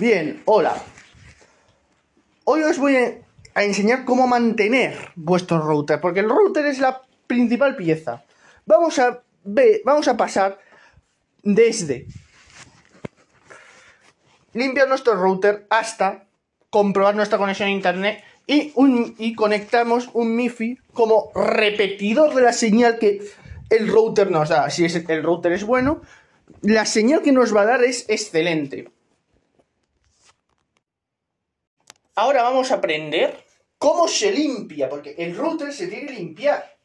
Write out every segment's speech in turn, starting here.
Bien, hola. Hoy os voy a enseñar cómo mantener vuestro router, porque el router es la principal pieza. Vamos a ver, vamos a pasar desde limpiar nuestro router hasta comprobar nuestra conexión a internet y, un, y conectamos un MIFI como repetidor de la señal que el router nos da. Si es, el router es bueno, la señal que nos va a dar es excelente. Ahora vamos a aprender cómo se limpia, porque el router se tiene que limpiar.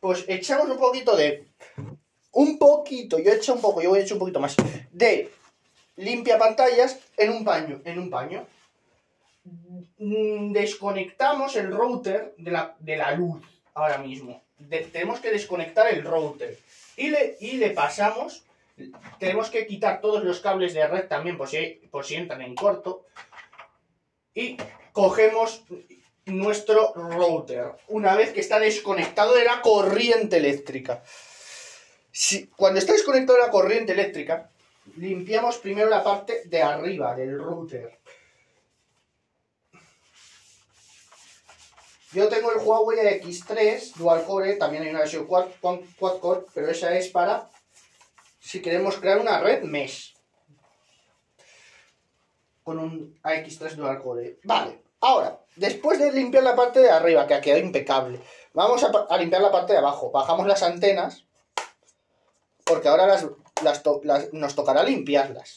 Pues echamos un poquito de... Un poquito, yo he hecho un poco, yo voy a echar un poquito más. De limpia pantallas en un paño, en un paño. Mm, desconectamos el router de la, de la luz ahora mismo. tenemos que desconectar el router. Y le, y le pasamos, tenemos que quitar todos los cables de red también por si, por si entran en corto. Y cogemos nuestro router una vez que está desconectado de la corriente eléctrica. Si, cuando está desconectado de la corriente eléctrica, limpiamos primero la parte de arriba del router. Yo tengo el Huawei X3 Dual Core, también hay una versión quad, quad core, pero esa es para si queremos crear una red mesh con un AX3 Dual Core. Vale, ahora, después de limpiar la parte de arriba, que ha quedado impecable, vamos a, limpiar la parte de abajo. Bajamos las antenas, porque ahora nos tocará limpiarlas.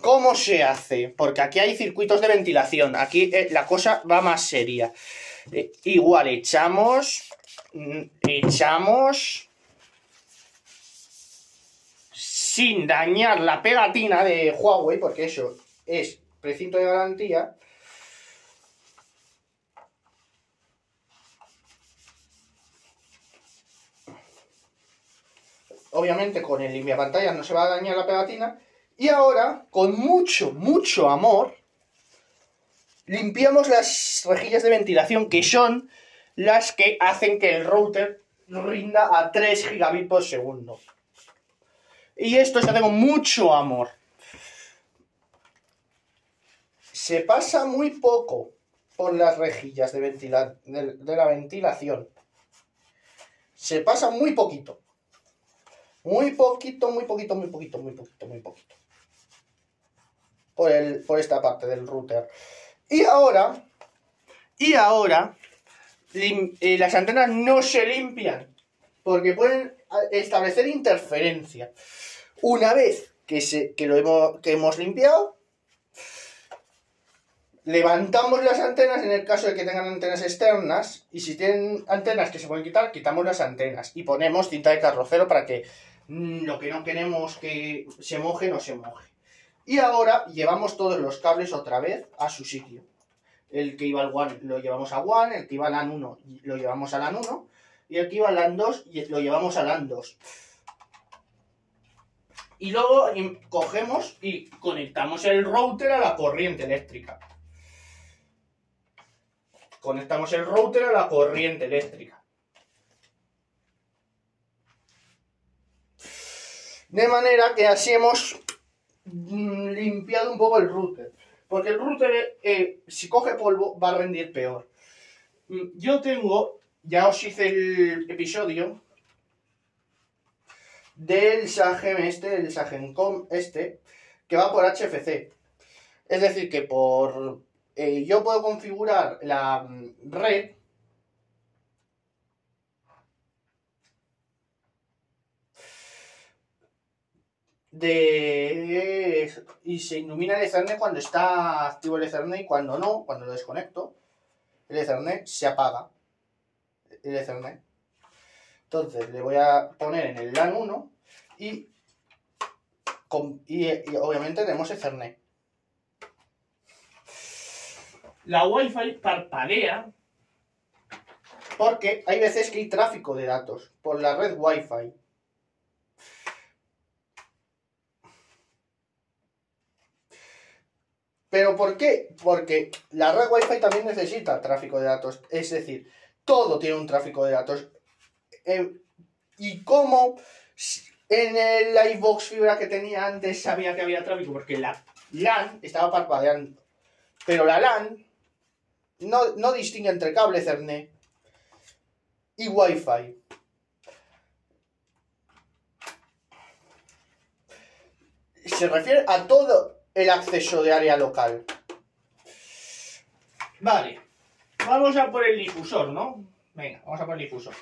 ¿Cómo se hace? Porque aquí hay circuitos de ventilación. Aquí eh, la cosa va más seria. Eh, igual echamos. Mm, echamos. Sin dañar la pegatina de Huawei, porque eso es precinto de garantía. Obviamente con el limpiapantallas no se va a dañar la pegatina. Y ahora, con mucho, mucho amor, limpiamos las rejillas de ventilación que son las que hacen que el router rinda a 3 gigabits por segundo. Y esto se hace con mucho amor. Se pasa muy poco por las rejillas de, de la ventilación. Se pasa muy poquito. Muy poquito, muy poquito, muy poquito, muy poquito, muy poquito por, el, por esta parte del router. Y ahora, y ahora, eh, las antenas no se limpian porque pueden establecer interferencia. Una vez que, se, que lo hemos, que hemos limpiado, levantamos las antenas en el caso de que tengan antenas externas y si tienen antenas que se pueden quitar, quitamos las antenas y ponemos cinta de carrocero para que mm, lo que no queremos que se moje no se moje. Y ahora llevamos todos los cables otra vez a su sitio. El que iba al WAN lo llevamos a WAN, el que iba al LAN 1 lo llevamos al LAN 1 y el que iba al LAN 2 lo llevamos al LAN 2. Y luego cogemos y conectamos el router a la corriente eléctrica. Conectamos el router a la corriente eléctrica. De manera que así hemos Mm, limpiado un poco el router. Porque el router, eh, si coge polvo, va a rendir peor. Mm, yo tengo, ya os hice el episodio del Sagem este, del Sagemcom este, que va por HFC. Es decir, que por... Eh, yo puedo configurar la mm, red de y se ilumina el Ethernet cuando está activo el Ethernet y cuando no, cuando lo desconecto, el Ethernet se apaga. El Ethernet. Entonces le voy a poner en el LAN 1 y, y, obviamente tenemos Ethernet. La Wi-Fi parpadea porque hay veces que hay tráfico de datos por la red Wi-Fi. ¿Pero por qué? Porque la red Wi-Fi también necesita tráfico de datos. Es decir, todo tiene un tráfico de datos. Eh, ¿Y cómo? En el Livebox fibra que tenía antes sabía que había tráfico porque la LAN estaba parpadeando. Pero la LAN no, no distingue entre cable Ethernet y Wi-Fi. Se refiere a todo el acceso de área local. Vale. Vamos a por el difusor, ¿no? Venga, vamos a por el difusor.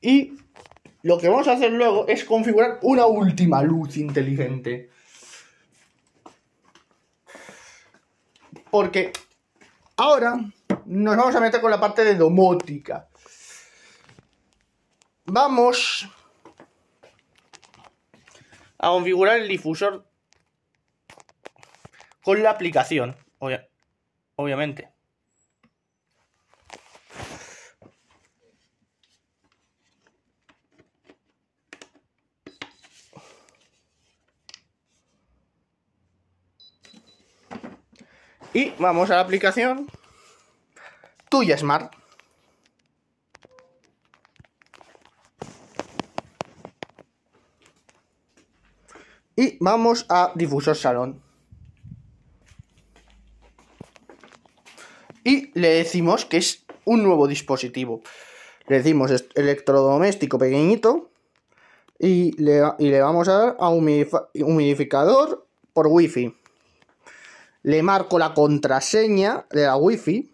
Y lo que vamos a hacer luego es configurar una última luz inteligente. Porque ahora nos vamos a meter con la parte de domótica. Vamos a configurar el difusor con la aplicación, obviamente. Y vamos a la aplicación Tuya Smart. Y vamos a Difusor Salón. Y le decimos que es un nuevo dispositivo. Le decimos electrodoméstico pequeñito. Y le, y le vamos a dar a humidificador por wifi le marco la contraseña de la wifi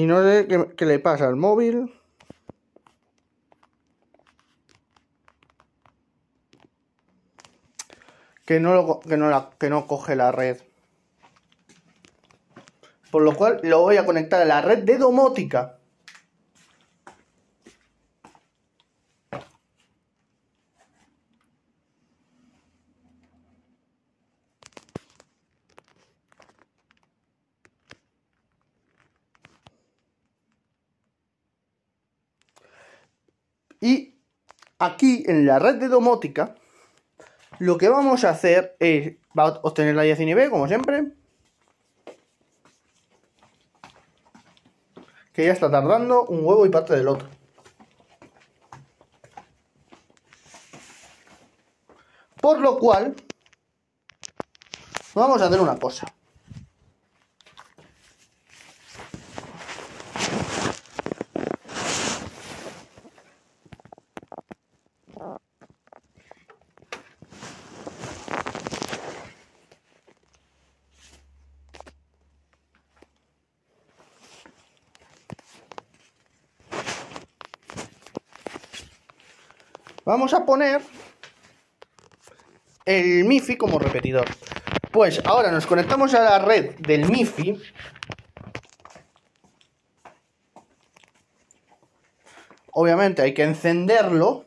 Y no sé qué, le pasa al móvil. Que no, que, no que no coge la red. Por lo cual lo voy a conectar a la red de domótica. Y aquí en la red de domótica, lo que vamos a hacer es obtener la B, como siempre. Que ya está tardando un huevo y parte del otro. Por lo cual, vamos a hacer una cosa. Vamos a poner el MIFI como repetidor. Pues ahora nos conectamos a la red del MIFI. Obviamente hay que encenderlo.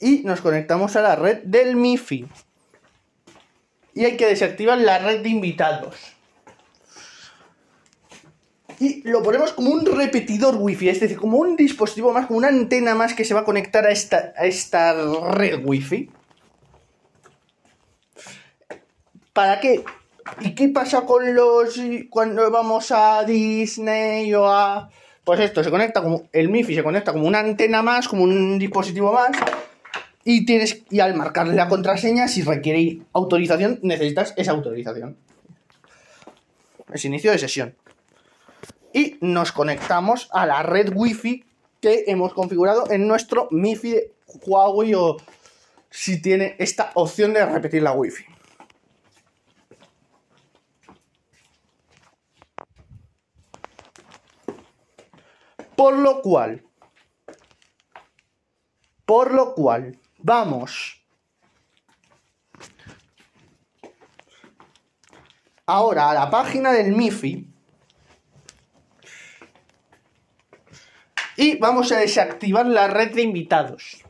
Y nos conectamos a la red del MIFI. Y hay que desactivar la red de invitados y lo ponemos como un repetidor wifi, es decir, como un dispositivo más, como una antena más que se va a conectar a esta, a esta red wifi. ¿Para qué? ¿Y qué pasa con los cuando vamos a Disney o a pues esto se conecta como el MiFi se conecta como una antena más, como un dispositivo más y tienes y al marcarle la contraseña si requiere autorización necesitas esa autorización. Es inicio de sesión y nos conectamos a la red wifi que hemos configurado en nuestro MIFI de Huawei o si tiene esta opción de repetir la wifi. Por lo cual, por lo cual, vamos ahora a la página del MIFI y vamos a desactivar la red de invitados.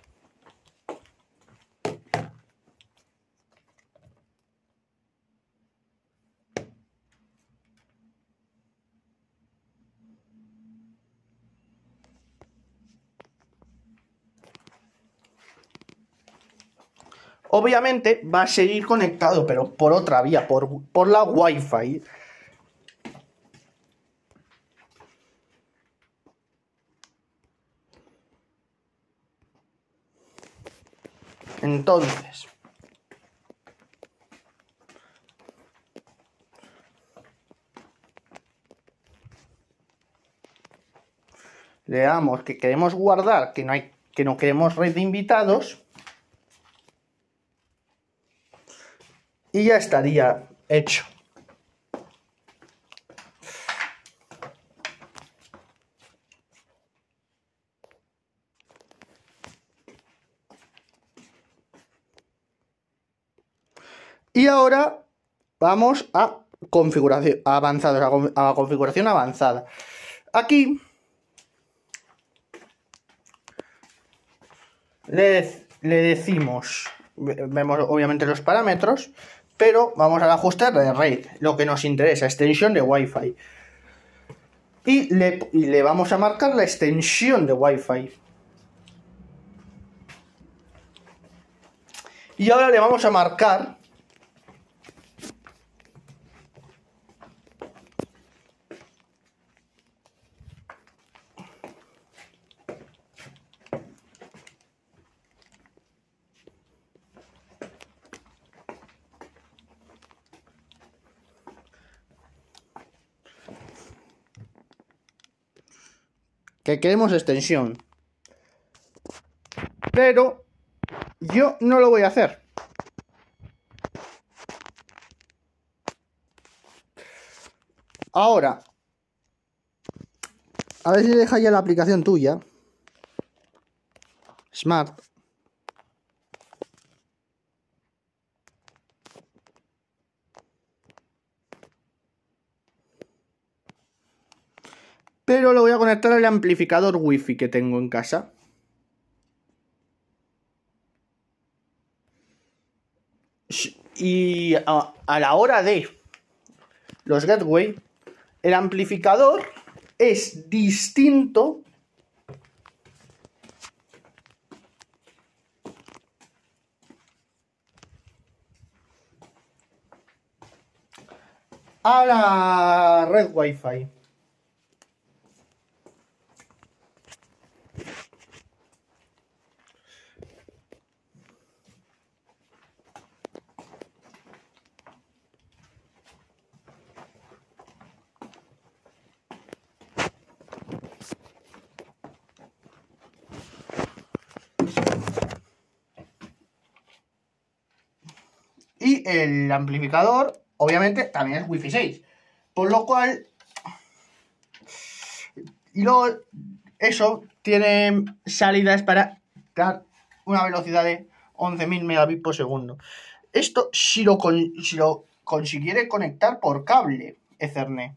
Obviamente va a seguir conectado, pero por otra vía, por, por la Wi-Fi. Entonces, le damos que queremos guardar, que no hay que no queremos red de invitados y ya estaría hecho. Y ahora vamos a configuración avanzada, a configuración avanzada. Aquí le, le decimos, vemos obviamente los parámetros, pero vamos al ajuste de red, lo que nos interesa, extensión de Wi-Fi. Y le, y le vamos a marcar la extensión de Wi-Fi. Y ahora le vamos a marcar que queremos extensión. Pero yo no lo voy a hacer. Ahora, a ver si deja ya la aplicación tuya. Smart. pero a al amplificador wifi que tengo en casa. Y a, la hora de los gateway, el amplificador es distinto a la red wifi. Y el amplificador, obviamente, también es Wi-Fi 6. Por lo cual. Y luego, eso tiene salidas para dar una velocidad de 11.000 megabits por segundo. Esto, si lo, si lo consiguiere conectar por cable Ethernet.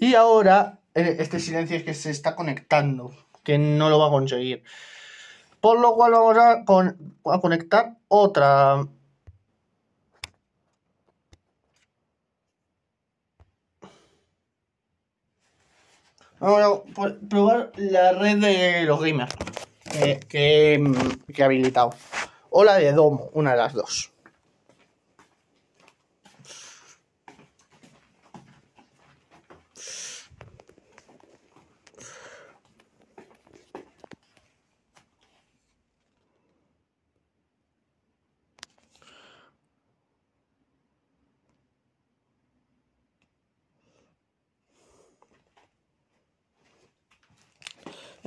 Y ahora, eh, este silencio es que se está conectando, que no lo va a conseguir. Por lo cual vamos a, a conectar otra. Vamos a probar la red de los gamers que, que, que he habilitado. O la de Domo, una de las dos.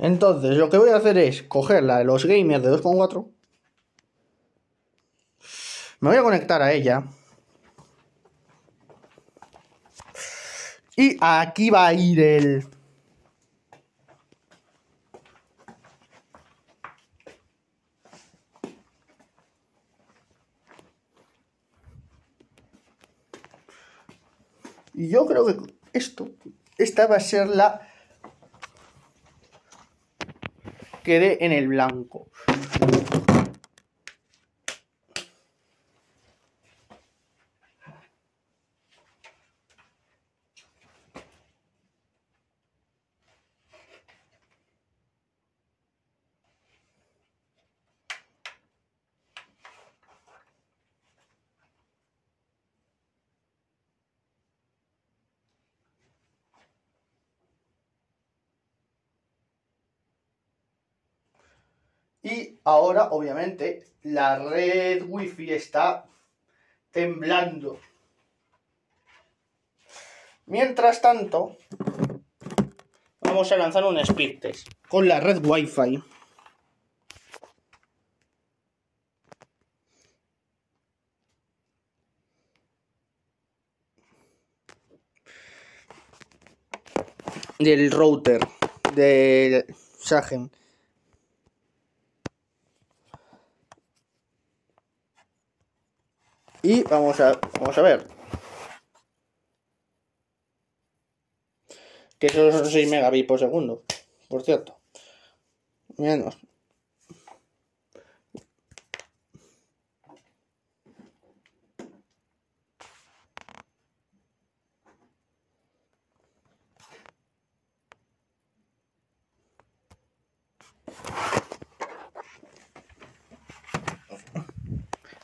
Entonces, lo que voy a hacer es coger la de los gamers de 2.4. Me voy a conectar a ella. Y aquí va a ir el... Y yo creo que esto, esta va a ser la quede en el blanco. Y ahora, obviamente, la red wifi está temblando. Mientras tanto, vamos a lanzar un speed test con la red wifi. del router del Sagen. Y vamos a, vamos a ver. Que eso son 6 megabits por segundo, por cierto. Menos.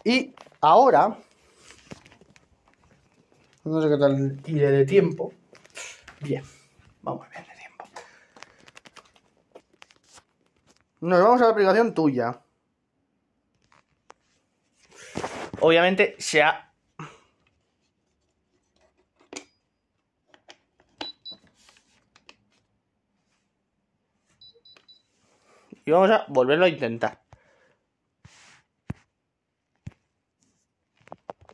Y ahora no sé qué tal iré de tiempo. Bien, vamos bien de tiempo. Nos vamos a la aplicación tuya. Obviamente se ha... Y vamos a volverlo a intentar.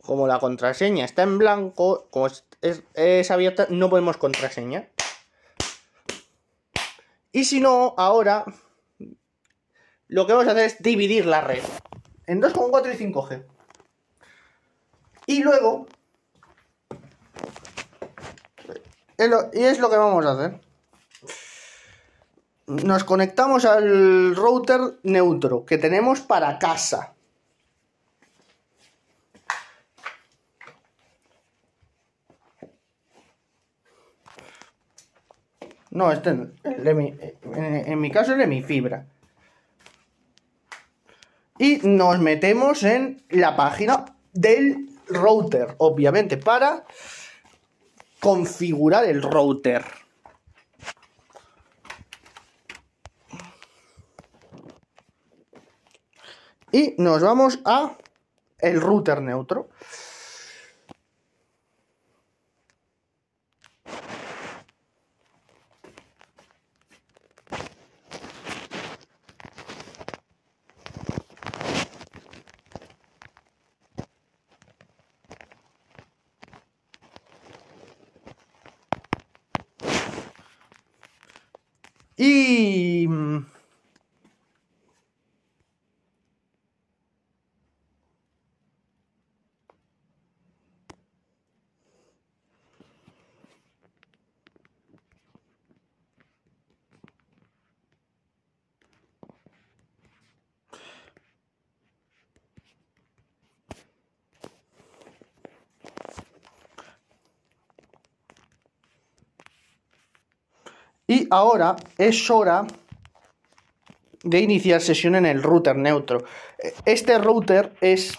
Como la contraseña está en blanco, como es, abierta, no podemos contraseña. Y si no, ahora lo que vamos a hacer es dividir la red en 2,4 y 5G. Y luego... Y es lo que vamos a hacer. Nos conectamos al router neutro que tenemos para casa. No, este en, mi caso es de mi fibra. Y nos metemos en la página del router, obviamente, para configurar el router. Y nos vamos a el router neutro. Y... Mm, Ahora es hora de iniciar sesión en el router neutro. Este router es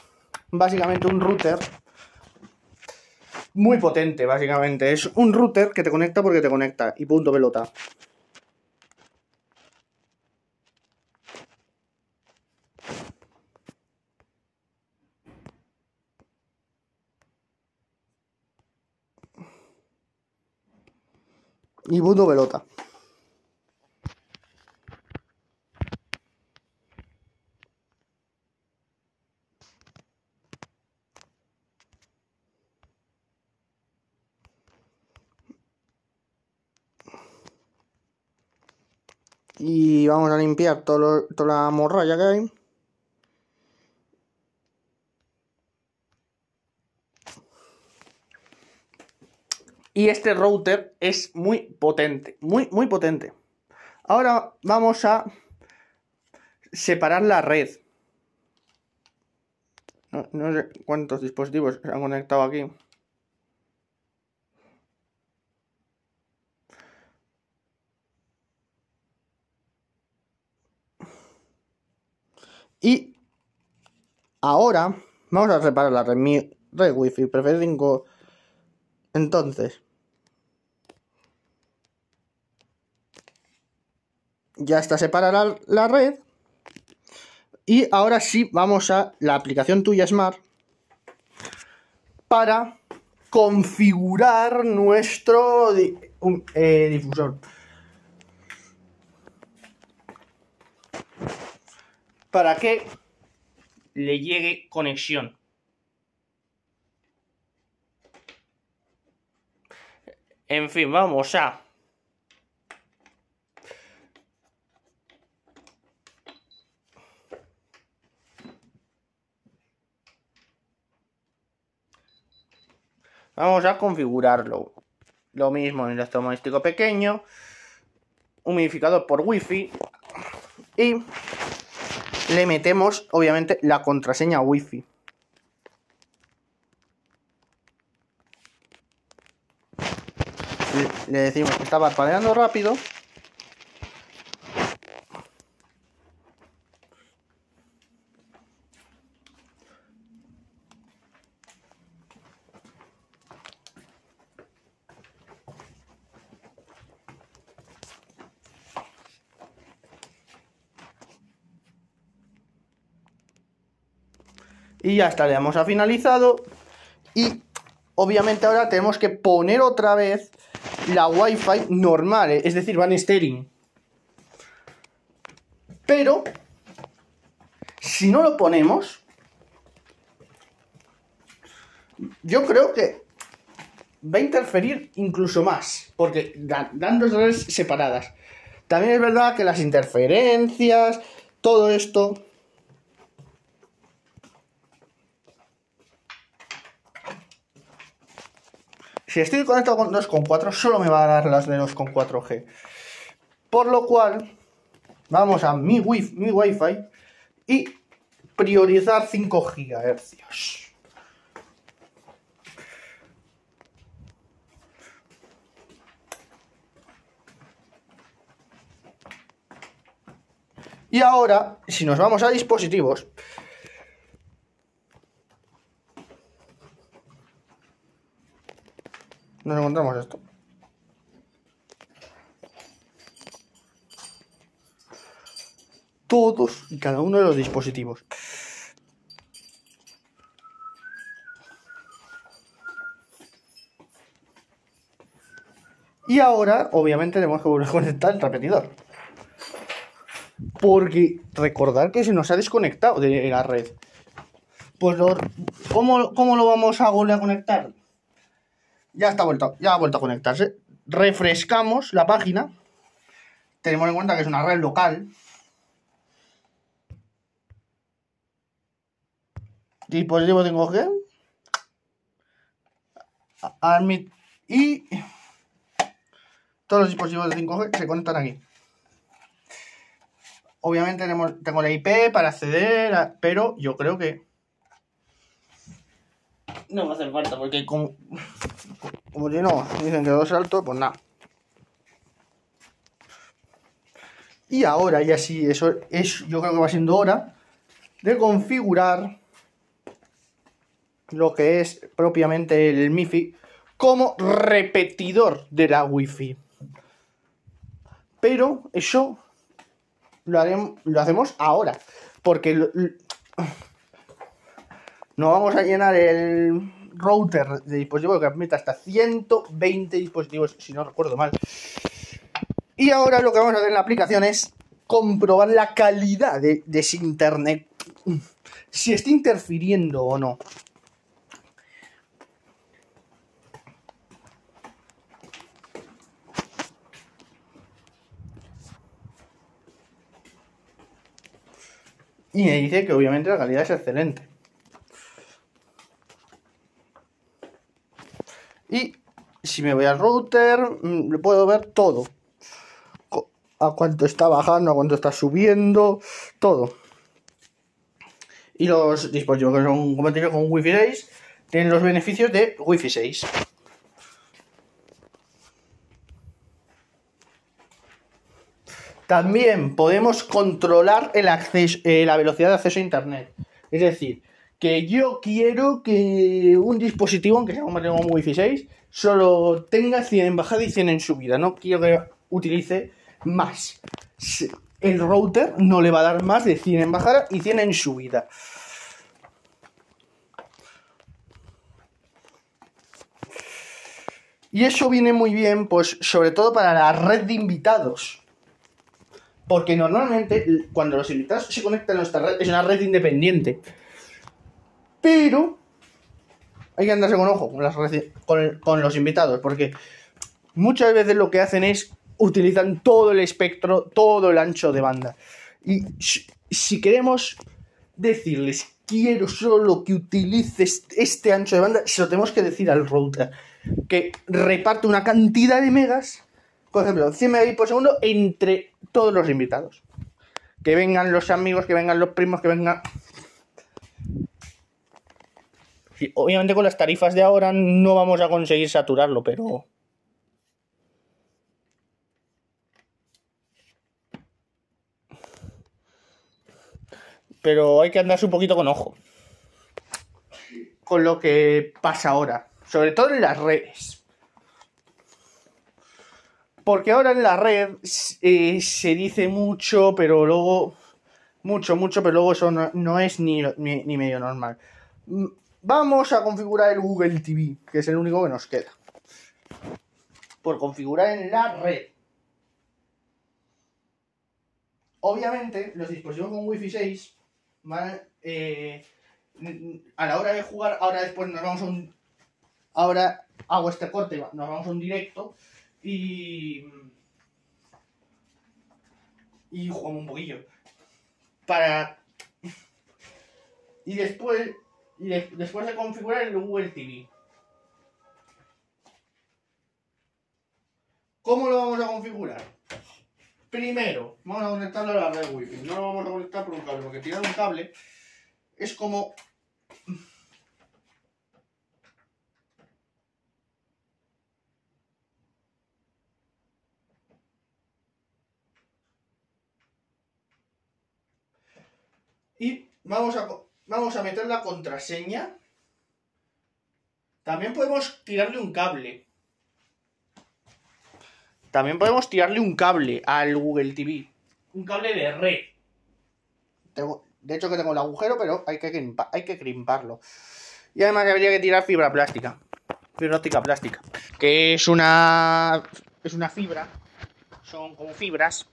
básicamente un router muy potente, básicamente. Es un router que te conecta porque te conecta y punto pelota. Y punto pelota. Y vamos a limpiar todo toda la morralla que hay. Y este router es muy potente, muy, muy potente. Ahora vamos a separar la red. No, sé cuántos dispositivos se han conectado aquí. Y ahora vamos a separar la red, mi red wifi prefiero 5. Entonces, ya está separada la red. Y ahora sí vamos a la aplicación tuya Smart para configurar nuestro eh, difusor. Para que le llegue conexión. En fin, vamos a Vamos a configurarlo. Lo mismo en el electrodoméstico pequeño. Humidificador por wifi. Y le metemos, obviamente, la contraseña wifi. Le decimos que está parpadeando rápido. Y ya está, le damos a finalizado. Y obviamente ahora tenemos que poner otra vez la Wi-Fi normal, es decir, van steering. Pero, si no lo ponemos, yo creo que va a interferir incluso más, porque dan dos redes separadas. También es verdad que las interferencias, todo esto Si estoy conectado con 2.4, solo me va a dar las de 2.4G. Por lo cual, vamos a mi, wi mi Wi-Fi y priorizar 5 GHz. Y ahora, si nos vamos a dispositivos, nos encontramos esto. Todos y cada uno de los dispositivos. Y ahora, obviamente, tenemos que volver a conectar el repetidor. Porque recordar que se nos ha desconectado de la red. Pues, ¿cómo, ¿cómo, lo vamos a volver a conectar? Ya está vuelto, ya ha vuelto a conectarse. Refrescamos la página. Tenemos en cuenta que es una red local. Dispositivo 5G. Admit y todos los dispositivos de 5G se conectan aquí. Obviamente tenemos, tengo la IP para acceder, pero yo creo que no va a hacer falta porque como, como si dicen que dos saltos, pues nada. Y ahora ya sí, eso es, yo creo que va siendo hora de configurar lo que es propiamente el MIFI como repetidor de la Wi-Fi. Pero eso lo, haremos, lo hacemos ahora. Porque no vamos a llenar el router de dispositivo que permite hasta 120 dispositivos, si no recuerdo mal. Y ahora lo que vamos a hacer en la aplicación es comprobar la calidad de ese internet. Si está interfiriendo o no. Y me dice que obviamente la calidad es excelente. Y si me voy al router, mm, puedo ver todo. A cuánto está bajando, a cuánto está subiendo, todo. Y los dispositivos que son compatibles con Wi-Fi 6 tienen los beneficios de Wi-Fi 6. También podemos controlar el acceso, eh, la velocidad de acceso a Internet. Es decir, que yo quiero que un dispositivo, aunque sea compatible con Wi-Fi 6, solo tenga 100 en bajada y 100 en subida. No quiero que utilice más. El router no le va a dar más de 100 en bajada y 100 en subida. Y eso viene muy bien, pues, sobre todo para la red de invitados. Porque normalmente, cuando los invitados se conectan a nuestra red, es una red independiente. Pero hay que andarse con ojo con, las con, los invitados, porque muchas veces lo que hacen es utilizan todo el espectro, todo el ancho de banda. Y si queremos decirles, quiero solo que utilices este ancho de banda, se lo tenemos que decir al router, que reparte una cantidad de megas, por ejemplo, 100 megabits por segundo entre todos los invitados. Que vengan los amigos, que vengan los primos, que vengan obviamente con las tarifas de ahora no vamos a conseguir saturarlo, pero... Pero hay que andarse un poquito con ojo. Con lo que pasa ahora. Sobre todo en las redes. Porque ahora en la red eh, se dice mucho, pero luego... Mucho, mucho, pero luego eso no, es ni, ni medio normal Vamos a configurar el Google TV, que es el único que nos queda. Por configurar en la red. Obviamente, los dispositivos con Wi-Fi 6 van eh, a la hora de jugar, ahora después nos vamos a un... Ahora hago este corte, nos vamos a un directo y... Y jugamos un poquillo. Para... Y después y después de configurar el Google TV. ¿Cómo lo vamos a configurar? Primero, vamos a conectarlo a la red Wi-Fi. No lo vamos a conectar por un cable, porque tirar un cable es como... Y vamos a Vamos a meter la contraseña. También podemos tirarle un cable. También podemos tirarle un cable al Google TV. Un cable de red. de hecho que tengo el agujero, pero hay que, hay que crimparlo. Y además habría que tirar fibra plástica. Fibra óptica plástica. Que es una... Es una fibra. Son como fibras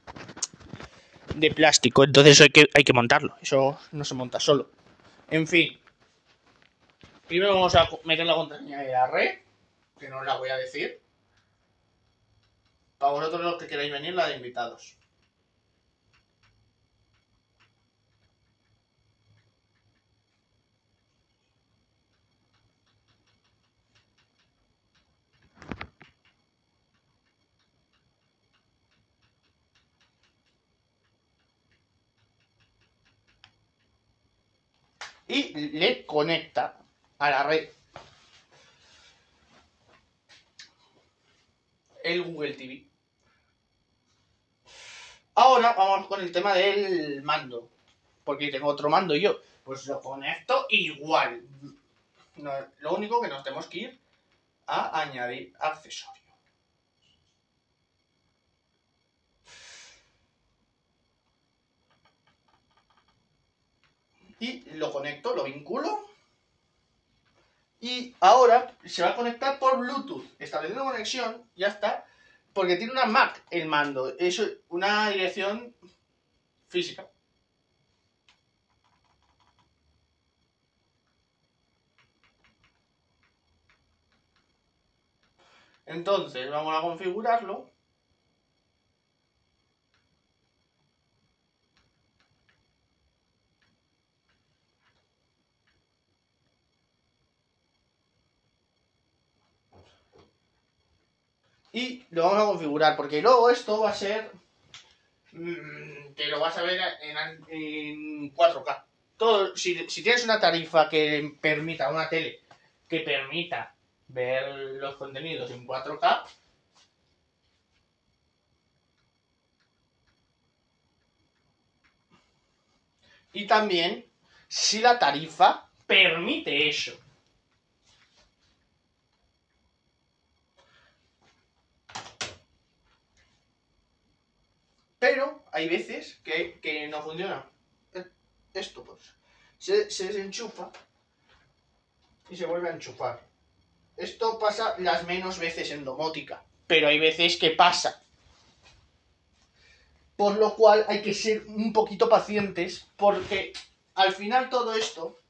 de plástico. Entonces hay que, hay que montarlo. Eso no se monta solo. En fin. Primero vamos a meter la contraseña de la red, que no la voy a decir. Para vosotros los que queráis venir, la de invitados. Y le conecta a la red el Google TV. Ahora vamos con el tema del mando. Porque tengo otro mando yo. Pues lo conecto igual. lo único que nos tenemos que ir a añadir accesorios. Y lo conecto, lo vinculo. Y ahora se va a conectar por Bluetooth, estableciendo conexión, ya está, porque tiene una MAC el mando, es una dirección física. Entonces vamos a configurarlo. Y lo vamos a configurar, porque luego esto va a ser... mm, Te lo vas a ver en, en 4K. Todo, si, si tienes una tarifa que permita, una tele que permita ver los contenidos en 4K, y también si la tarifa permite eso. Pero hay veces que, no funciona. Esto, pues, se, se desenchufa y se vuelve a enchufar. Esto pasa las menos veces en domótica, pero hay veces que pasa. Por lo cual hay que ser un poquito pacientes porque al final todo esto,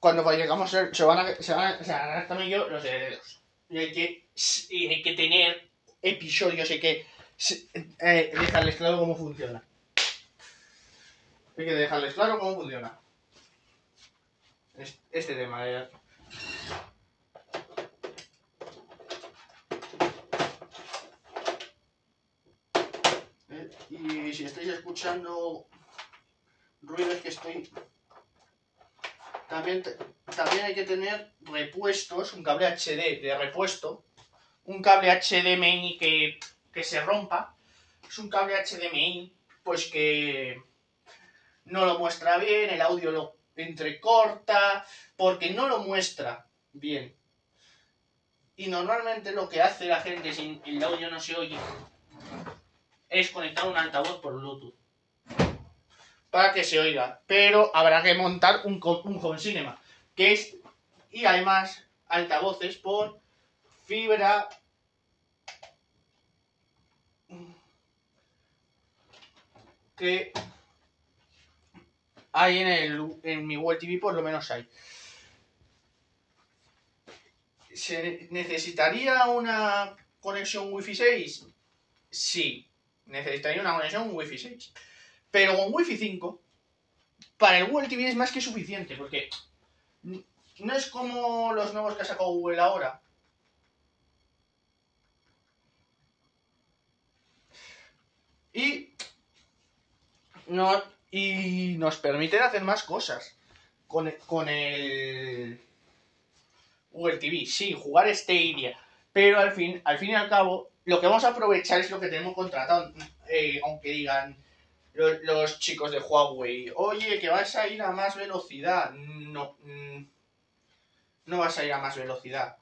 cuando llegamos a ser, se van a, se van a, se van a también yo los herederos. Y hay que, y hay que tener episodios, hay que eh, dejarles claro cómo funciona. Hay que dejarles claro cómo funciona. Es- Este tema de... Eh, Y si estáis escuchando ruidos que estoy... También, también hay que tener repuestos, un cable HD de repuesto, un cable HDMI que, que se rompa. Es un cable HDMI, pues que no lo muestra bien, el audio lo entrecorta, porque no lo muestra bien. Y normalmente lo que hace la gente si el audio no se oye es conectar un altavoz por Bluetooth para que se oiga. Pero habrá que montar un, un home cinema, que es y además altavoces por fibra que hay en el en mi web TV por lo menos hay. ¿Se necesitaría una conexión Wi-Fi 6? Sí, necesitaría una conexión Wi-Fi 6. Pero con Wi-Fi 5, para el Google TV es más que suficiente, porque no es como los nuevos que ha sacado Google ahora. Y, y nos permiten hacer más cosas con, con el Google TV. Sí, jugar Stadia. Pero al fin, al fin y al cabo, lo que vamos a aprovechar es lo que tenemos contratado. eh, aunque digan los, los chicos de Huawei, oye, que vas a ir a más velocidad. No, mm, no vas a ir a más velocidad.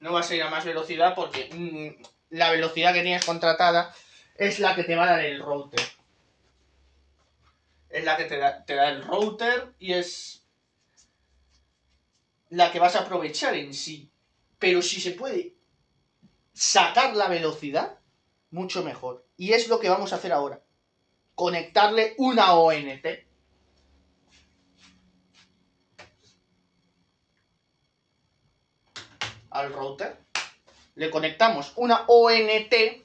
No vas a ir a más velocidad porque mm, la velocidad que tienes contratada es la que te va a dar el router. Es la que te da, te da el router y es la que vas a aprovechar en sí. Pero si se puede sacar la velocidad, mucho mejor. Y es lo que vamos a hacer ahora. Conectarle una ONT. Al router. Le conectamos una ONT.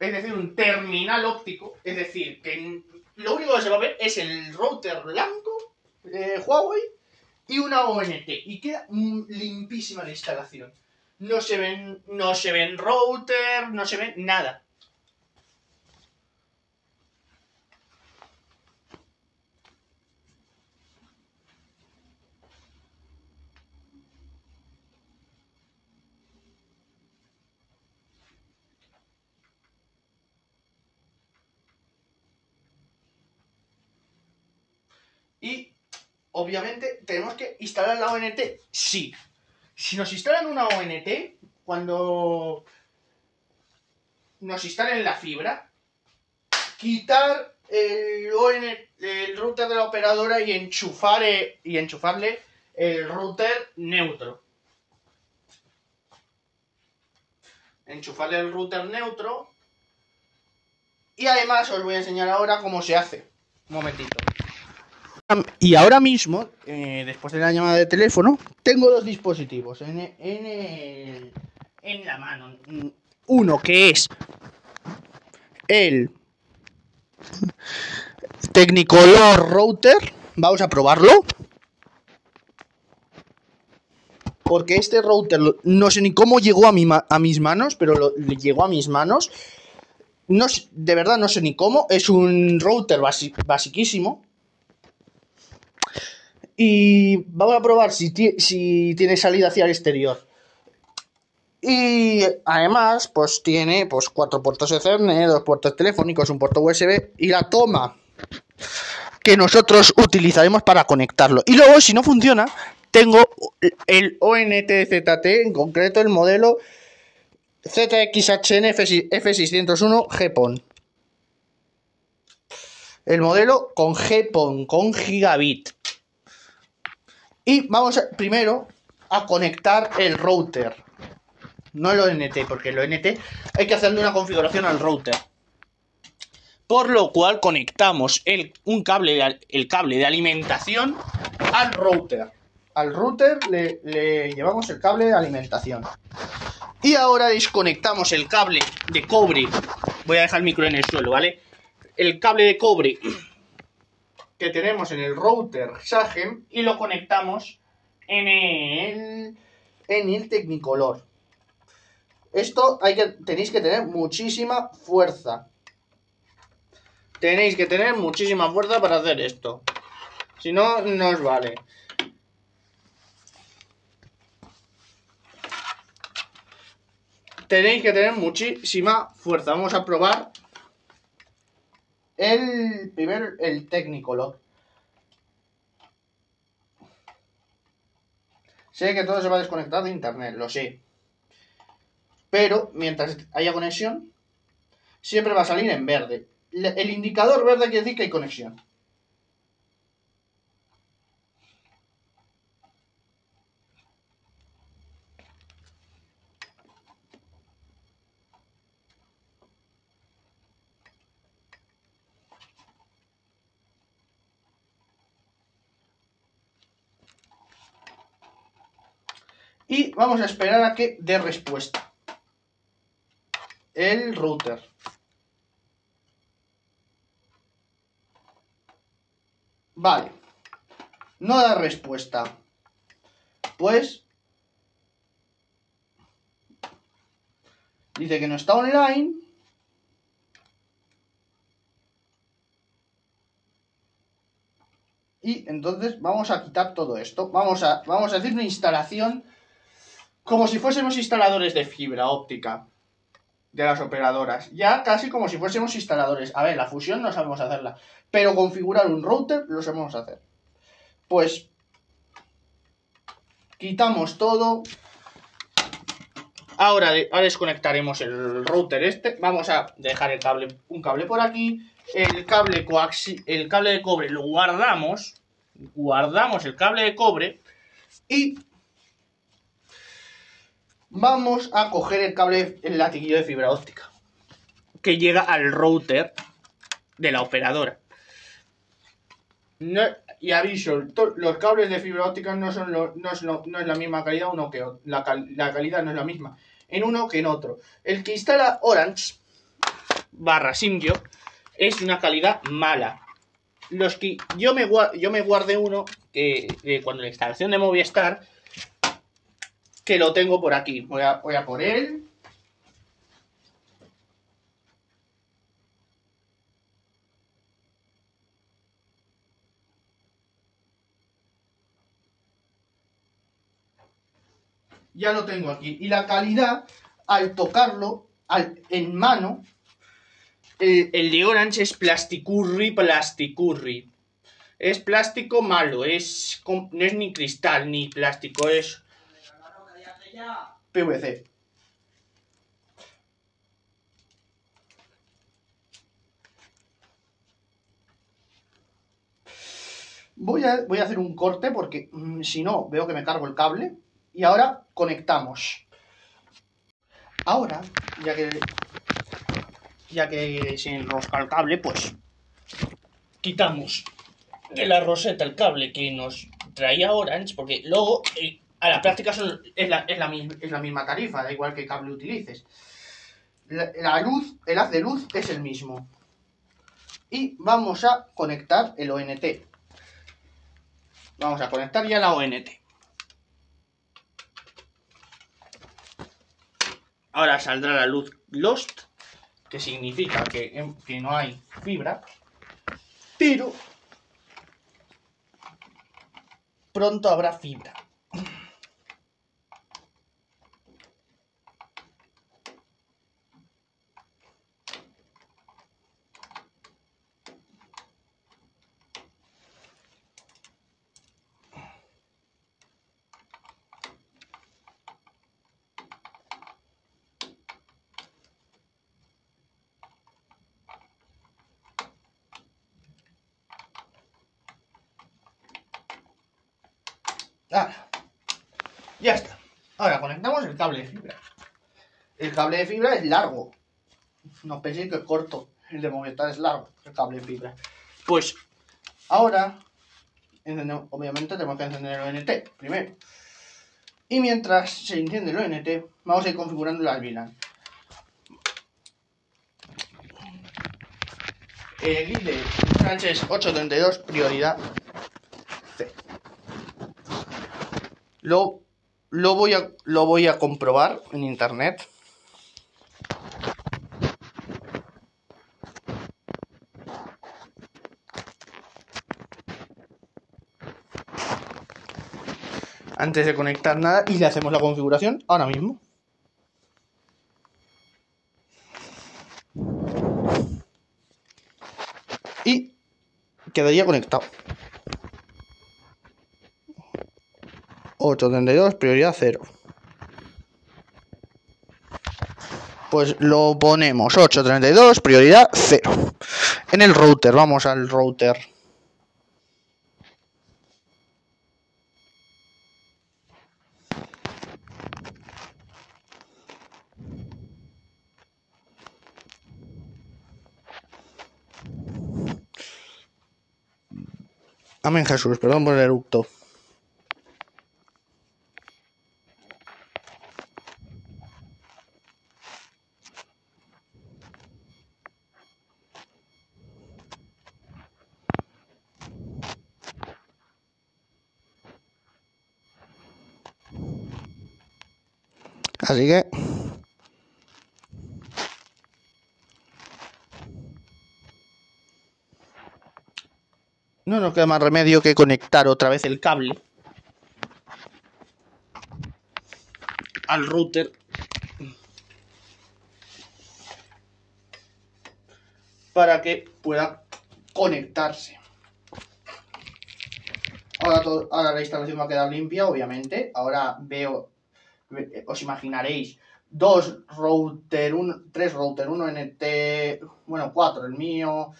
Es decir, un terminal óptico. Es decir, que lo único que se va a ver es el router blanco eh, Huawei y una ONT. Y queda limpísima la instalación. No se ven, no se ven router, no se ven nada. Y obviamente tenemos que instalar la ONT. Sí. Si nos instalan una ONT, cuando nos instalen la fibra, quitar el, el router de la operadora y enchufar eh, y enchufarle el router neutro. Enchufarle el router neutro. Y además os voy a enseñar ahora cómo se hace. Un momentito. Y ahora mismo, eh, después de la llamada de teléfono, tengo dos dispositivos en, en, el- en la mano. Uno que es el Technicolor Router. Vamos a probarlo. porque este router no sé ni cómo llegó a, mi a mis manos, pero lo, llegó a mis manos. No, de verdad no sé ni cómo, es un router basiquísimo. Y vamos a probar si, si tiene salida hacia el exterior. Y además, pues tiene pues cuatro puertos Ethernet, dos puertos telefónicos, un puerto USB y la toma que nosotros utilizaremos para conectarlo. Y luego, si no funciona, tengo el ONTZT, en concreto el modelo ZXHN F601 GPON. El modelo con GPON, con gigabit. Y vamos primero a conectar el router. No el ONT, porque el ONT hay que hacerle una configuración al router. Por lo cual conectamos el, un cable el cable de alimentación al router. Al router le, le llevamos el cable de alimentación. Y ahora desconectamos el cable de cobre. Voy a dejar el micro en el suelo, ¿vale? El cable de cobre que tenemos en el router Sagem y lo conectamos en el, en el Technicolor. Esto hay que, tenéis que tener muchísima fuerza. Tenéis que tener muchísima fuerza para hacer esto. Si no, no os vale. Tenéis que tener muchísima fuerza. Vamos a probar el primero, el Technicolor. Sé que todo se va a desconectar de internet, lo sé. Pero mientras haya conexión, siempre va a salir en verde. El indicador verde quiere decir que hay conexión. Y vamos a esperar a que dé respuesta el router. Vale. No da respuesta. Pues... Dice que no está online. Y entonces vamos a quitar todo esto. Vamos a, vamos a hacer una instalación como si fuésemos instaladores de fibra óptica de las operadoras. Ya casi como si fuésemos instaladores. A ver, la fusión no sabemos hacerla, pero configurar un router lo sabemos hacer. Pues quitamos todo. Ahora, desconectaremos el router este. Vamos a dejar el cable, un cable por aquí. El cable coaxi, el cable de cobre lo guardamos. Guardamos el cable de cobre y vamos a coger el cable, el latiguillo de fibra óptica que llega al router de la operadora. y aviso, los cables de fibra óptica no, son no, es la misma calidad uno que. La, calidad no es la misma en uno que en otro. El que instala Orange barra Simyo es una calidad mala. Los que yo me, yo me guardé uno que cuando la instalación de Movistar que lo tengo por aquí. Voy a, voy a por él. Ya lo tengo aquí. Y la calidad, al tocarlo al, en mano, el, el, de Orange es plasticurri, plasticurri. Es plástico malo, es, no es ni cristal ni plástico, es PVC. Voy a, voy a hacer un corte porque mm, si no veo que me cargo el cable. Y ahora conectamos. Ahora, ya que ya que se enrosca el cable, pues quitamos de la roseta el cable que nos traía Orange, porque luego eh, a la práctica es, la, misma, tarifa, da igual que cable utilices. La, luz, el haz de luz es el mismo. Y vamos a conectar el ONT. Vamos a conectar ya la ONT. ahora saldrá la luz Lost, que significa que, que no hay fibra, pero pronto habrá fibra. Ahora, ya está. Ahora conectamos el cable de fibra. El cable de fibra es largo. No penséis que es corto. El de Movistar es largo, el cable de fibra. Pues ahora, obviamente tenemos que encender el ONT primero. Y mientras se enciende el ONT, vamos a ir configurando las VLAN. El ID Sánchez 832, prioridad Lo, lo, voy a, lo voy a comprobar en internet. Antes de conectar nada y le hacemos la configuración ahora mismo. Y quedaría conectado. 832, prioridad 0. Pues lo ponemos 832, prioridad 0. En el router, vamos al router. Amén Jesús, perdón por el eructo. Así que... No queda más remedio que conectar otra vez el cable al router para que pueda conectarse. Ahora, ahora la instalación va a quedar limpia, obviamente. Ahora veo os imaginaréis, dos router, un, tres router, uno NT, bueno, cuatro, el mío,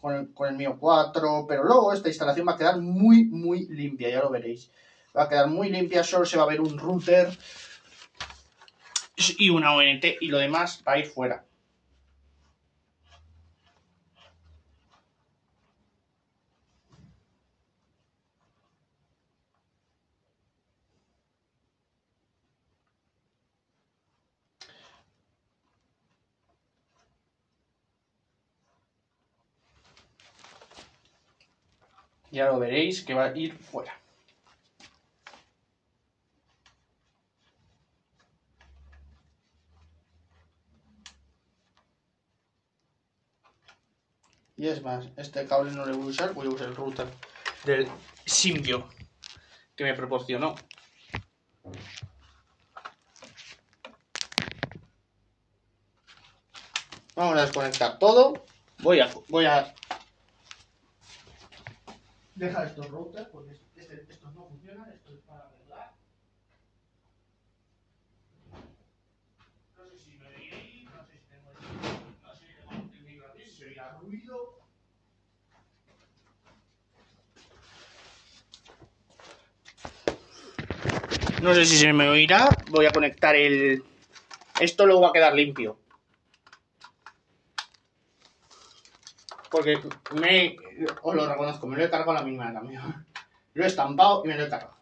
con el, con el mío cuatro, pero luego esta instalación va a quedar muy, muy limpia, ya lo veréis. Va a quedar muy limpia, solo se va a ver un router y una ONT y lo demás va a ir fuera. Ya lo veréis que va a ir fuera. Y es más, este cable no lo voy a usar, voy a usar el router del Symbio que me proporcionó. Vamos a desconectar todo. Voy a, voy a dejar estos routers porque este, estos no funcionan, esto es para arreglar. No sé si me veis, no sé si tengo no sé si tengo el micro aquí, si oirá ruido. No sé si se me oirá, voy a conectar el... Esto luego va a quedar limpio. Porque me, os lo reconozco, me lo he cargado a la mínima también. Lo he estampado y me lo he cargado.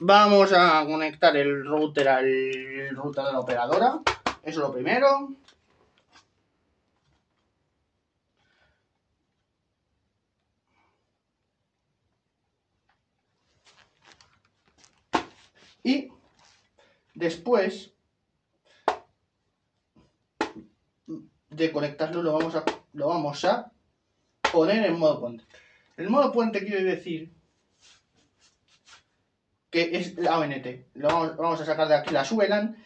Vamos a conectar el router al router de la operadora. Eso es lo primero. Y Después de conectarlo lo vamos a, lo vamos a poner en modo puente. El modo puente quiere decir que es la ONT. Lo vamos, a sacar de aquí las VLAN,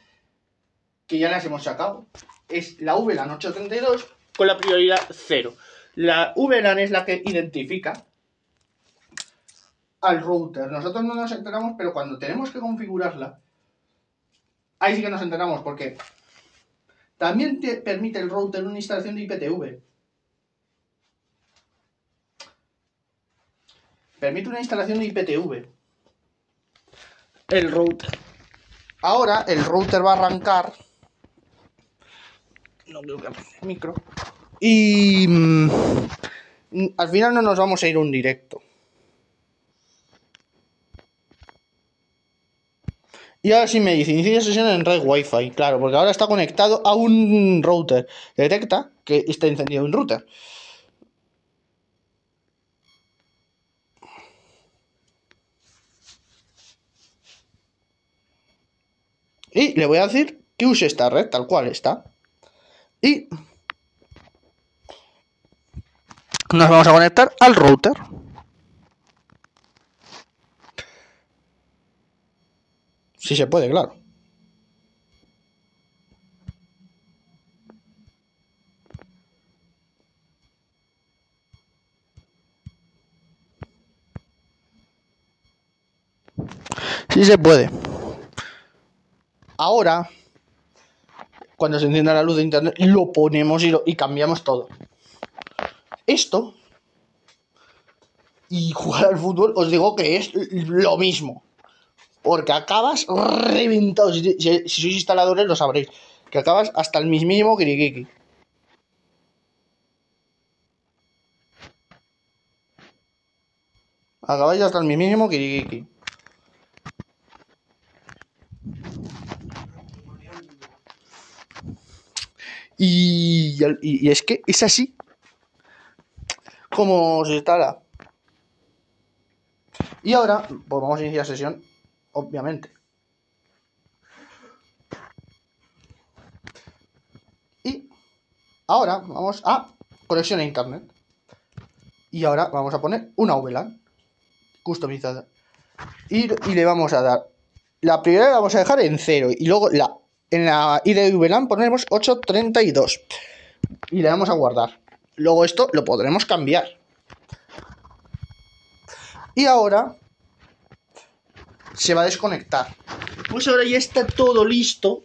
que ya las hemos sacado. Es la VLAN 832 con la prioridad 0. La VLAN es la que identifica al router. Nosotros no nos enteramos, pero cuando tenemos que configurarla, ahí sí que nos enteramos, porque también te permite el router una instalación de IPTV. Permite una instalación de IPTV. El router. Ahora el router va a arrancar. No creo que el micro. Y mm, al final no nos vamos a ir a un directo. Y ahora sí me dice, inicia sesión en red Wi-Fi. Claro, porque ahora está conectado a un router. Detecta que está encendido un router. Y le voy a decir que use esta red tal cual está. Y nos vamos a conectar al router. Si se puede, claro. Sí se puede. Ahora, cuando se encienda la luz de internet, lo ponemos y, y cambiamos todo. Esto y jugar al fútbol, os digo que es lo mismo. Porque acabas reventado. Si, sois instaladores lo sabréis. Que acabas hasta el mismísimo kirikiki. Acabáis hasta el mismísimo kirikiki. Y, y, es que es así como se instala. Y ahora, pues vamos a iniciar sesión obviamente. Y ahora vamos a conexión a internet. Y ahora vamos a poner una VLAN customizada. Y, le vamos a dar. La primera la vamos a dejar en 0. Y luego la, en la ID VLAN ponemos 832. Y le vamos a guardar. Luego esto lo podremos cambiar. Y ahora se va a desconectar. Pues ahora ya está todo listo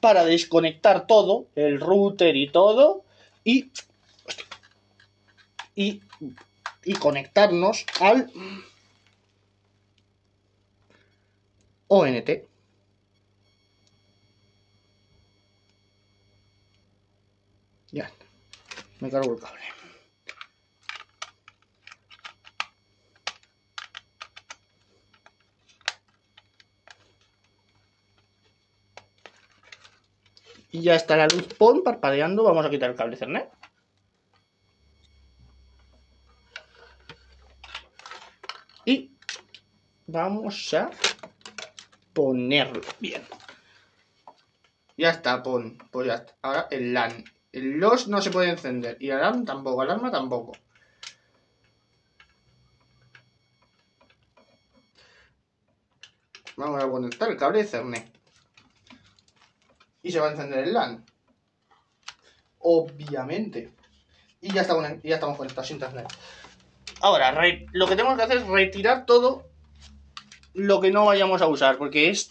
para desconectar todo, el router y todo, y, y, conectarnos al ONT. Ya, me cargo el cable. Y ya está la luz PON parpadeando. Vamos a quitar el cable Ethernet. Y vamos a ponerlo bien. Ya está, pon. Pues ya está. Ahora el LAN. El LOS no se puede encender. Y el alarm tampoco. Alarma tampoco. Vamos a conectar el cable Ethernet y se va a encender el LAN. Obviamente. Y ya estamos, ya estamos conectados a internet. Ahora, lo que tenemos que hacer es retirar todo lo que no vayamos a usar, porque es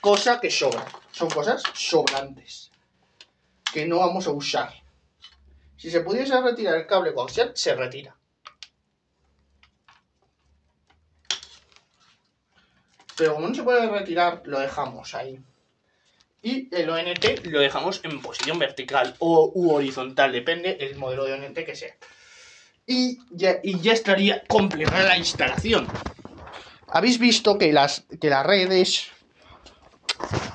cosa que sobra. Son cosas sobrantes que no vamos a usar. Si se pudiese retirar el cable coaxial, se retira. Pero como no se puede retirar, lo dejamos ahí y el ONT lo dejamos en posición vertical o u horizontal, depende el modelo de ONT que sea. Y ya, ya estaría completa la instalación. Habéis visto que, las, que la red es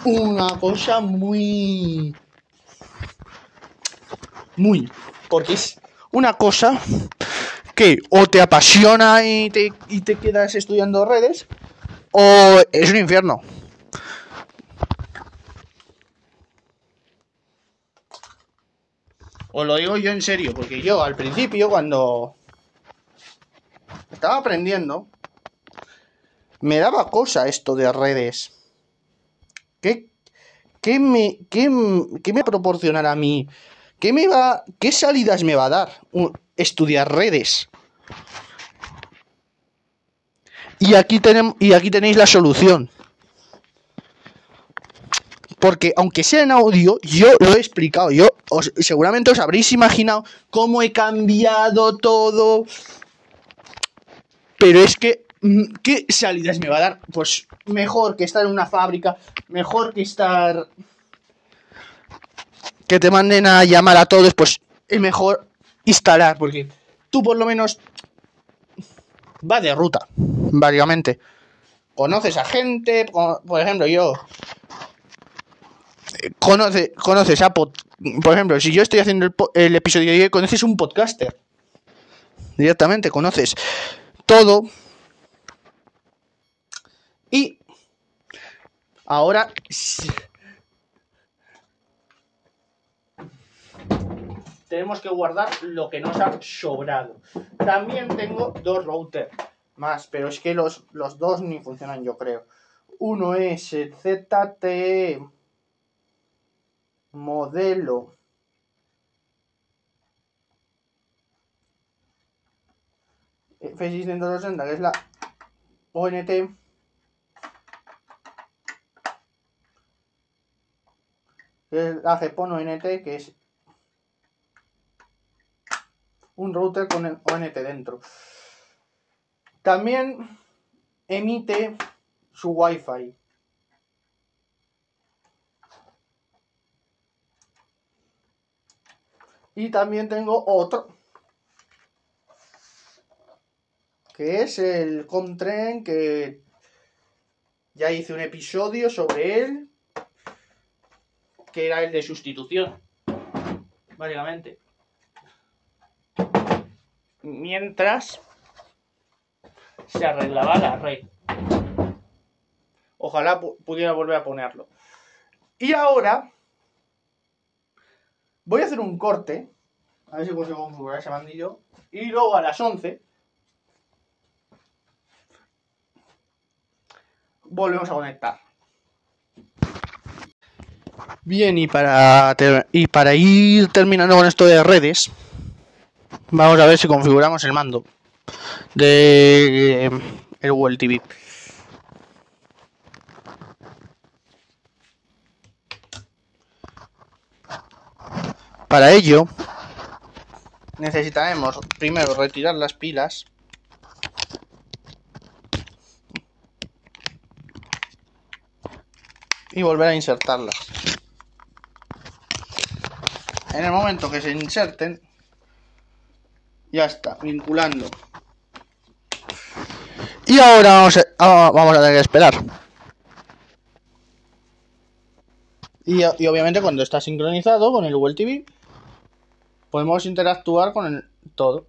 una cosa muy... Muy... Porque es una cosa que o te apasiona y te, y te quedas estudiando redes o es un infierno. Lo digo yo en serio, porque yo al principio, cuando estaba aprendiendo, me daba cosa esto de redes. ¿Qué, qué me, qué, qué me proporcionará a mí? ¿Qué, me va, ¿Qué salidas me va a dar estudiar redes? Y aquí, tenemos, y aquí tenéis la solución. Porque aunque sea en audio, yo lo he explicado. Yo seguramente os habréis imaginado cómo he cambiado todo. Pero es que, mm, ¿qué salidas me va a dar? Pues mejor que estar en una fábrica, mejor que estar... Que te manden a llamar a todos, pues es mejor instalar, porque tú por lo menos va de ruta, básicamente. Conoces a gente, por ejemplo, yo conoce, conoces a, por ejemplo, si yo estoy haciendo el, episodio de conoces un podcaster. Directamente, conoces todo. Y ahora tenemos que guardar lo que nos ha sobrado. También tengo dos routers más, pero es que los, los dos ni funcionan, yo creo. Uno es ZTE modelo. F680 que es la ONT que es la GPON ONT que es un router con el ONT dentro. También emite su Wi-Fi Y también tengo otro. Que es el Comtren que ya hice un episodio sobre él. Que era el de sustitución. Básicamente. Mientras se arreglaba la red. Ojalá pudiera volver a ponerlo. Y ahora Voy a hacer un corte. A ver si consigo configurar ese bandillo. Y luego a las 11 volvemos a conectar. Bien, y para, y para ir terminando con esto de redes, vamos a ver si configuramos el mando de eh, el Google TV. Para ello, necesitaremos primero retirar las pilas. Y volver a insertarlas. En el momento que se inserten, ya está, vinculando. Y ahora vamos a, ah, vamos a tener que esperar. Y, y, obviamente cuando está sincronizado con el Google TV, podemos interactuar con el todo.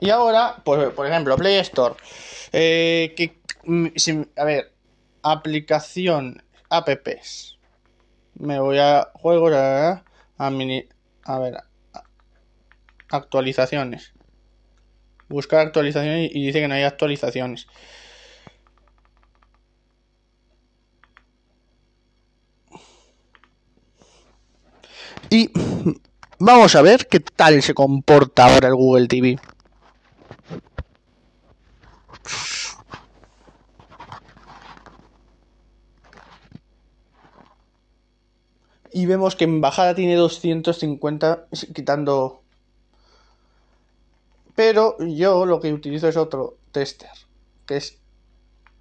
Y ahora, pues, por ejemplo, Play Store. Eh, que, mm, a ver, aplicación, apps. Me voy a juegos, a, a, mini, a ver, actualizaciones. Buscar actualizaciones y dice que no hay actualizaciones. Y vamos a ver qué tal se comporta ahora el Google TV. Y vemos que en bajada tiene 250 quitando... Pero yo lo que utilizo es otro tester, que es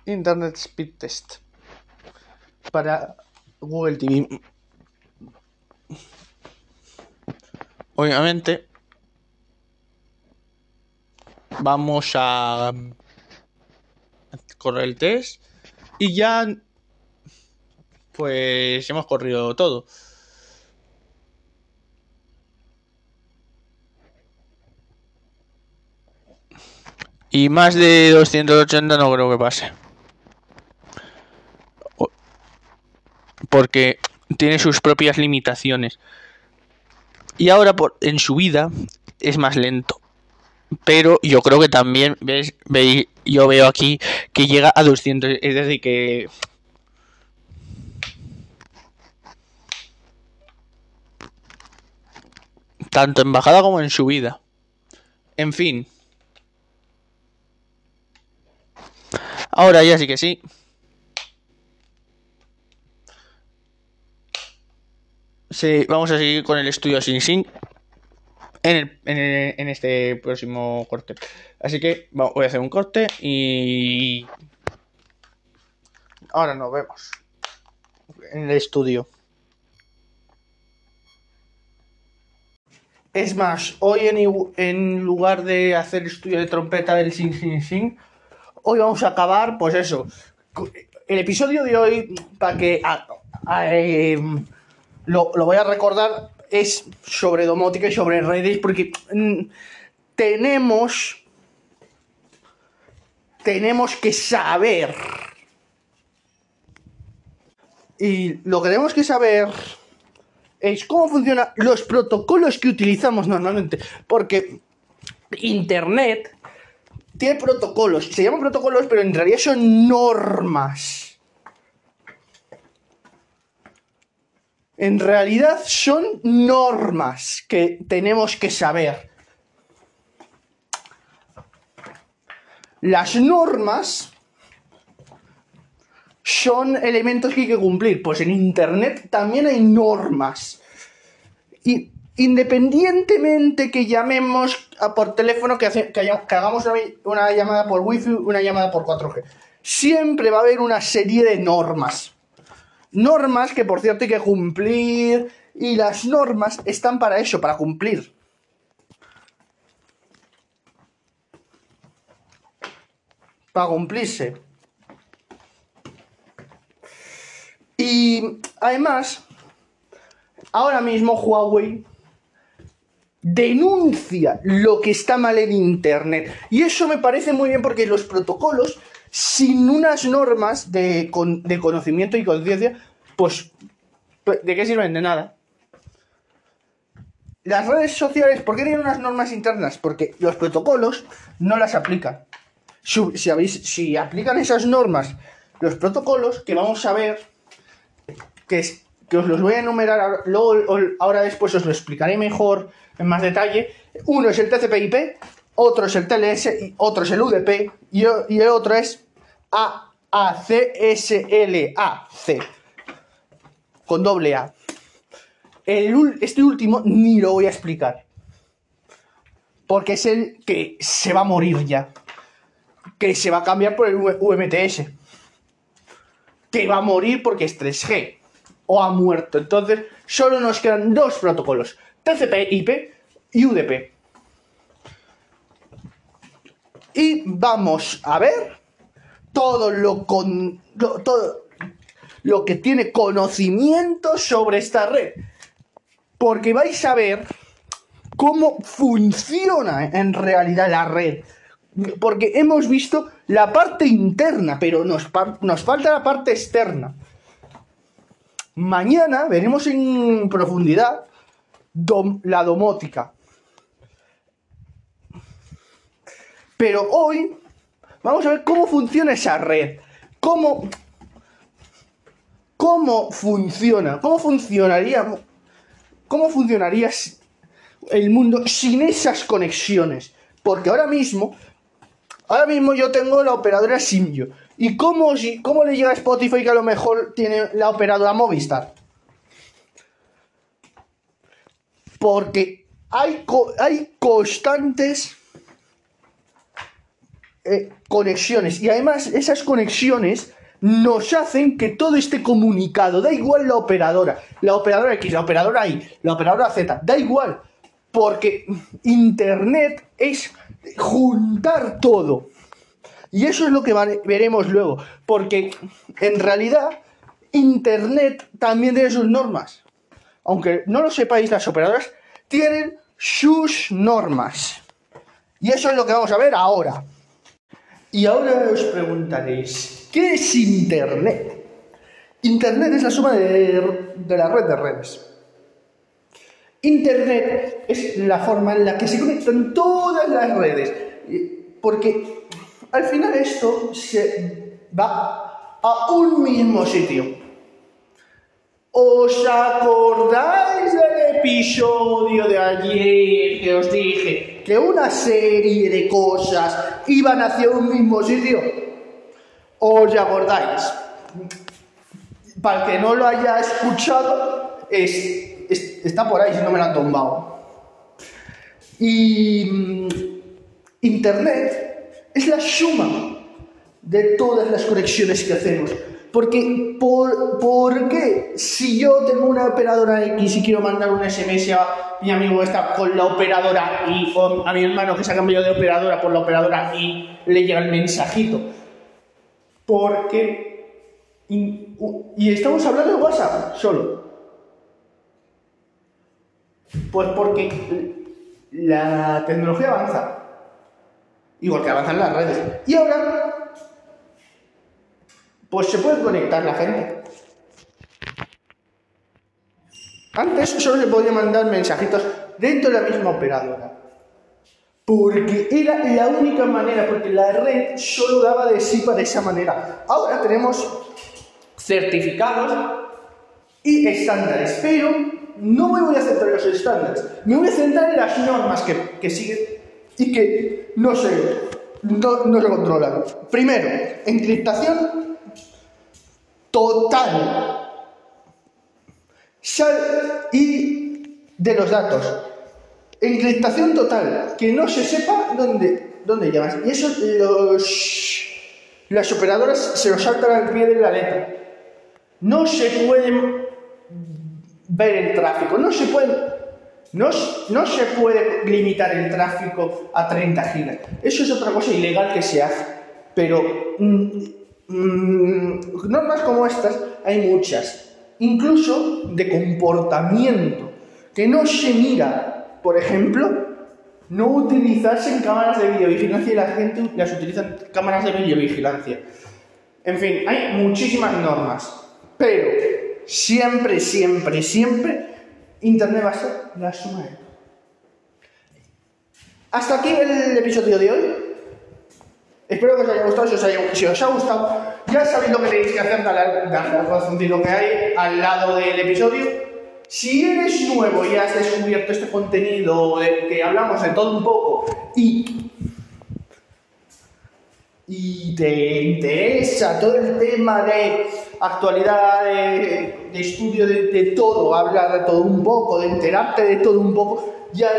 Internet Speed Test para Google TV. Obviamente vamos a correr el test y ya pues hemos corrido todo. Y más de 280 no creo que pase. Porque tiene sus propias limitaciones. Y ahora por, en su vida es más lento. Pero yo creo que también, ¿ves? ¿Veis? Yo veo aquí que llega a 200. Es decir, que... Tanto en bajada como en subida. En fin. Ahora ya sí que sí. Sí, vamos a seguir con el estudio sin sin en, el, en, en este próximo corte. Así que voy a hacer un corte y ahora nos vemos en el estudio. Es más, hoy en, en lugar de hacer estudio de trompeta del sin sin sin, hoy vamos a acabar, pues eso. El episodio de hoy, para que a, a, eh, lo, lo, voy a recordar, es sobre domótica y sobre redes, porque mm, tenemos. Tenemos que saber. Y lo que tenemos que saber es cómo funcionan los protocolos que utilizamos normalmente. Porque Internet tiene protocolos. Se llaman protocolos, pero en realidad son normas. En realidad son normas que tenemos que saber. Las normas son elementos que hay que cumplir. Pues en Internet también hay normas. Y independientemente que llamemos a por teléfono, que, hagamos una, una, llamada por wifi, una llamada por 4G, siempre va a haber una serie de normas. Normas que por cierto hay que cumplir y las normas están para eso, para cumplir. Para cumplirse. Y además, ahora mismo Huawei denuncia lo que está mal en Internet. Y eso me parece muy bien porque los protocolos, sin unas normas de, de conocimiento y conciencia, pues, ¿de qué sirven? De nada. Las redes sociales, ¿por qué tienen unas normas internas? Porque los protocolos no las aplican. Si, aplican esas normas, los protocolos, que vamos a ver, que, os los voy a enumerar, luego, ahora después os lo explicaré mejor en más detalle. Uno es el TCP/IP, otro es el TLS, otro es el UDP y, y el otro es AACSLAC con doble A. Este último ni lo voy a explicar. Porque es el que se va a morir ya. Que se va a cambiar por el UMTS. Que va a morir porque es 3G. O ha muerto. Entonces, solo nos quedan dos protocolos. TCP/IP y UDP. Y vamos a ver todo lo con todo lo que tiene conocimiento sobre esta red. Porque vais a ver cómo funciona en realidad la red. Porque hemos visto la parte interna, pero nos, nos falta la parte externa. Mañana veremos en profundidad la domótica. Pero hoy vamos a ver cómo funciona esa red. Cómo, cómo funciona. Cómo funcionaría. Cómo funcionaría el mundo sin esas conexiones. Porque ahora mismo. Ahora mismo yo tengo la operadora Simio. ¿Y cómo, cómo le llega a Spotify que a lo mejor tiene la operadora Movistar? Porque hay, hay constantes eh, conexiones. Y además esas conexiones nos hacen que todo esté comunicado. Da igual la operadora. La operadora X, la operadora Y, la operadora Z. Da igual. Porque Internet es juntar todo. Y eso es lo que veremos luego. Porque en realidad Internet también tiene sus normas aunque no lo sepáis, las operadoras tienen sus normas. Y eso es lo que vamos a ver ahora. Y ahora os preguntaréis, ¿qué es Internet? Internet es la suma de, de la red de redes. Internet es la forma en la que se conectan todas las redes. Porque al final esto se va a un mismo sitio. ¿Os acordáis del episodio de ayer que os dije que una serie de cosas iban hacia un mismo sitio? ¿Os acordáis? Para el que no lo haya escuchado, está por ahí si no me lo han tumbado. Y mm, Internet es la suma de todas las conexiones que hacemos. Porque, por, qué? Si yo tengo una operadora X y quiero mandar un SMS a mi amigo está con la operadora Y, o a mi hermano que se ha cambiado de operadora por la operadora Y, le llega el mensajito. Porque. Y, y estamos hablando de WhatsApp solo. Pues porque la tecnología avanza. Igual que avanzan las redes. Y ahora pues se puede conectar la gente. Antes solo se podía mandar mensajitos dentro de la misma operadora. Porque era la única manera, porque la red solo daba de sí para esa manera. Ahora tenemos certificados y estándares, pero no me voy a centrar en los estándares, me voy a centrar en las normas que, siguen y que no se, no, no se controlan. Primero, encriptación total y de los datos. Encriptación total, que no se sepa dónde, dónde llamas. Y eso los, las operadoras se lo saltan al pie de la letra. No se puede ver el tráfico, no se puede no, no, se puede limitar el tráfico a 30 gigas. Eso es otra cosa ilegal que se hace. Pero mm, Mm, normas como estas hay muchas, incluso de comportamiento, que no se mira, por ejemplo, no utilizarse en cámaras de videovigilancia y la gente las utiliza en cámaras de videovigilancia. En fin, hay muchísimas normas, pero siempre, siempre, siempre, Internet va a ser la suma de Hasta aquí el episodio de hoy. Espero que os haya gustado. Si os, si os ha gustado, ya sabéis lo que tenéis que hacer, darle, al corazoncito que hay al lado del episodio. Si eres nuevo y has descubierto este contenido de que hablamos de todo un poco y, y te interesa todo el tema de actualidad, de, estudio de, todo, hablar de todo un poco, de enterarte de todo un poco, ya,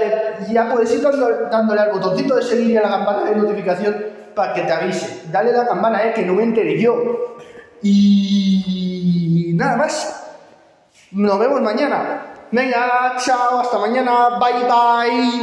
ya puedes ir dándole al botoncito de seguir y a la campana de notificación para que te avise. Dale la campana, eh, que no me enteré yo. Y nada más. Nos vemos mañana. Venga, chao, hasta mañana. Bye bye.